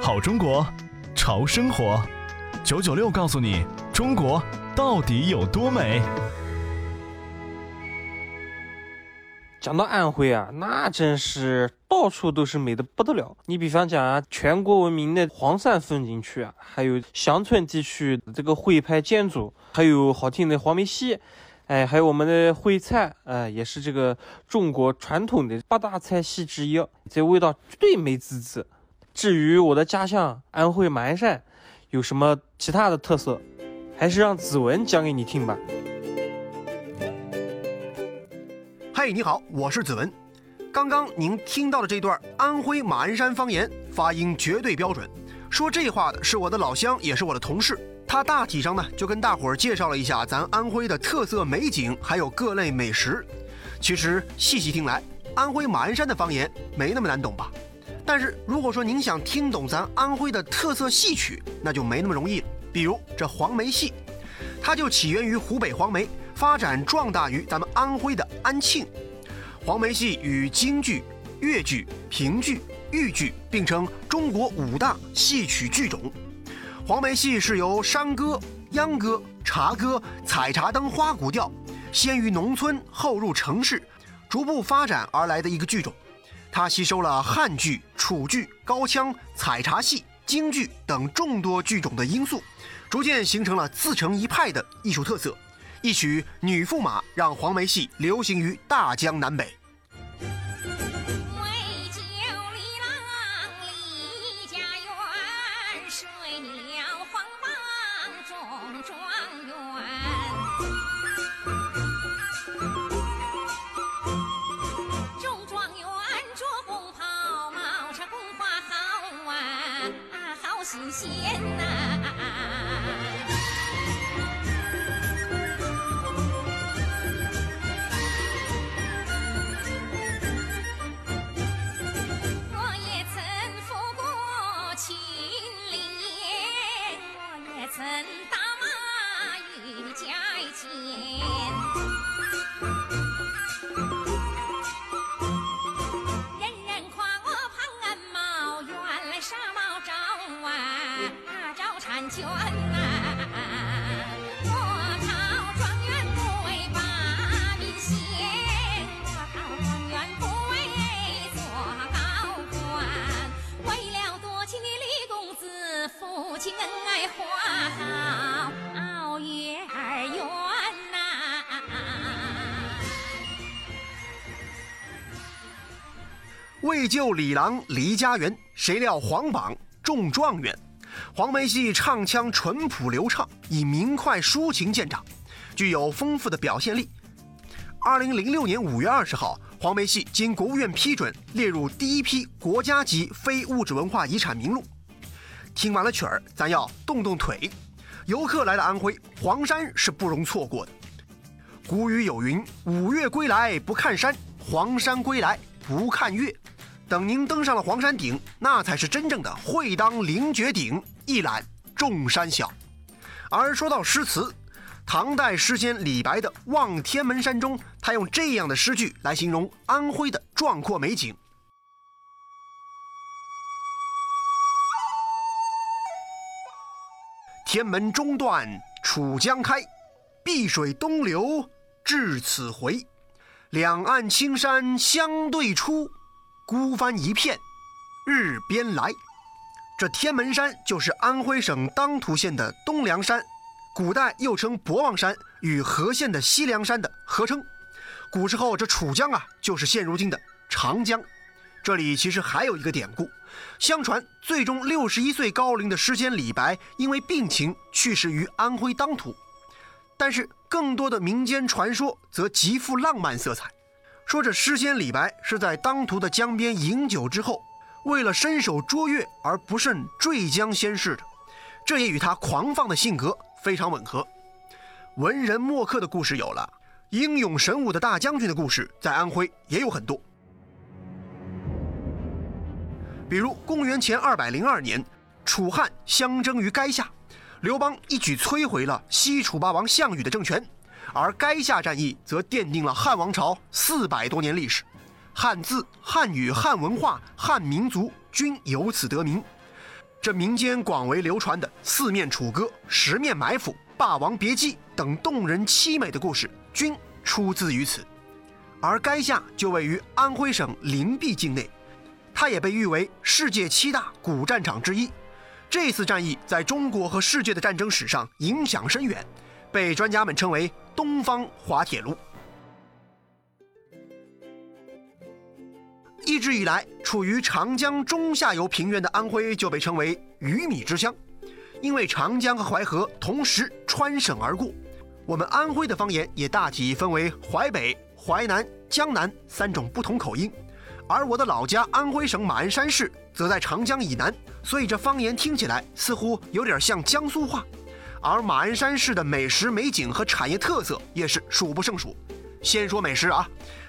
好中国，潮生活，九九六告诉你中国到底有多美。讲到安徽啊，那真是到处都是美的不得了。你比方讲啊，全国闻名的黄山风景区啊，还有乡村地区这个徽派建筑，还有好听的黄梅戏，哎，还有我们的徽菜，哎，也是这个中国传统的八大菜系之一，这味道绝对美滋滋。至于我的家乡安徽马鞍山有什么其他的特色，还是让子文讲给你听吧。嘿，你好，我是子文。刚刚您听到的这段安徽马鞍山方言，发音绝对标准。说这话的是我的老乡，也是我的同事。他大体上呢，就跟大伙儿介绍了一下咱安徽的特色美景，还有各类美食。其实细细听来，安徽马鞍山的方言没那么难懂吧？但是如果说您想听懂咱安徽的特色戏曲，那就没那么容易。比如这黄梅戏，它就起源于湖北黄梅。发展壮大于咱们安徽的安庆，黄梅戏与京剧、越剧、评剧、豫剧并称中国五大戏曲剧种。黄梅戏是由山歌、秧歌、茶歌、采茶灯花鼓调，先于农村，后入城市，逐步发展而来的一个剧种。它吸收了汉剧、楚剧、高腔、采茶戏、京剧等众多剧种的因素，逐渐形成了自成一派的艺术特色。一曲《女驸马》让黄梅戏流行于大江南北。新鲜呐。我也曾赴过青林我也为救李郎离家园，谁料皇榜中状元。黄梅戏唱腔淳朴流畅，以明快抒情见长，具有丰富的表现力。二零零六年五月二十号，黄梅戏经国务院批准列入第一批国家级非物质文化遗产名录。听完了曲儿，咱要动动腿。游客来了安徽，黄山是不容错过的。古语有云：“五岳归来不看山，黄山归来不看岳。”等您登上了黄山顶，那才是真正的“会当凌绝顶，一览众山小”。而说到诗词，唐代诗仙李白的《望天门山》中，他用这样的诗句来形容安徽的壮阔美景：“天门中断楚江开，碧水东流至此回，两岸青山相对出。”孤帆一片，日边来。这天门山就是安徽省当涂县的东梁山，古代又称博望山，与和县的西凉山的合称。古时候，这楚江啊，就是现如今的长江。这里其实还有一个典故，相传最终六十一岁高龄的诗仙李白，因为病情去世于安徽当涂。但是，更多的民间传说则极富浪漫色彩。说这诗仙李白是在当涂的江边饮酒之后，为了伸手捉月而不慎坠江仙逝的，这也与他狂放的性格非常吻合。文人墨客的故事有了，英勇神武的大将军的故事在安徽也有很多。比如公元前二百零二年，楚汉相争于垓下，刘邦一举摧毁了西楚霸王项羽的政权。而垓下战役则奠定了汉王朝四百多年历史，汉字、汉语、汉文化、汉民族均由此得名。这民间广为流传的“四面楚歌”“十面埋伏”“霸王别姬”等动人凄美的故事，均出自于此。而该下就位于安徽省灵璧境内，它也被誉为世界七大古战场之一。这次战役在中国和世界的战争史上影响深远，被专家们称为“东方滑铁卢”。一直以来，处于长江中下游平原的安徽就被称为“鱼米之乡”，因为长江和淮河同时穿省而过。我们安徽的方言也大体分为淮北、淮南、江南三种不同口音，而我的老家安徽省马鞍山市则在长江以南，所以这方言听起来似乎有点像江苏话。而马鞍山市的美食美景和产业特色也是数不胜数。先说美食啊。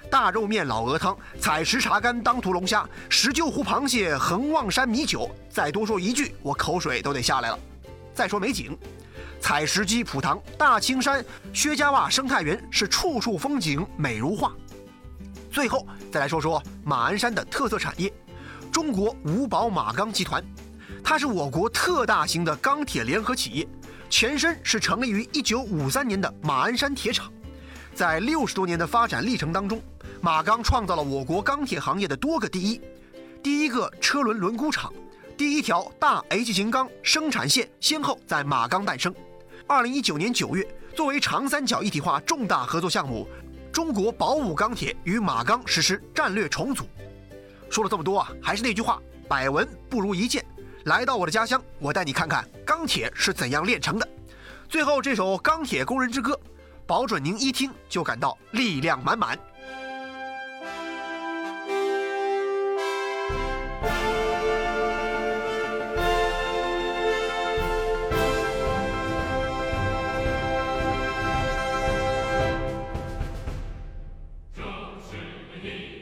大肉面、老鹅汤、采石茶干、当涂龙虾、石臼湖螃蟹、横望山米酒，再多说一句，我口水都得下来了。再说美景，采石矶、普塘、大青山、薛家洼生态园是处处风景美如画。最后再来说说马鞍山的特色产业——中国五宝马钢集团，它是我国特大型的钢铁联合企业，前身是成立于1953年的马鞍山铁厂，在六十多年的发展历程当中。马钢创造了我国钢铁行业的多个第一，第一个车轮轮毂厂，第一条大 H 型钢生产线先后在马钢诞生。二零一九年九月，作为长三角一体化重大合作项目，中国宝武钢铁与马钢实施战略重组。说了这么多啊，还是那句话，百闻不如一见。来到我的家乡，我带你看看钢铁是怎样炼成的。最后这首《钢铁工人之歌》，保准您一听就感到力量满满。这是你。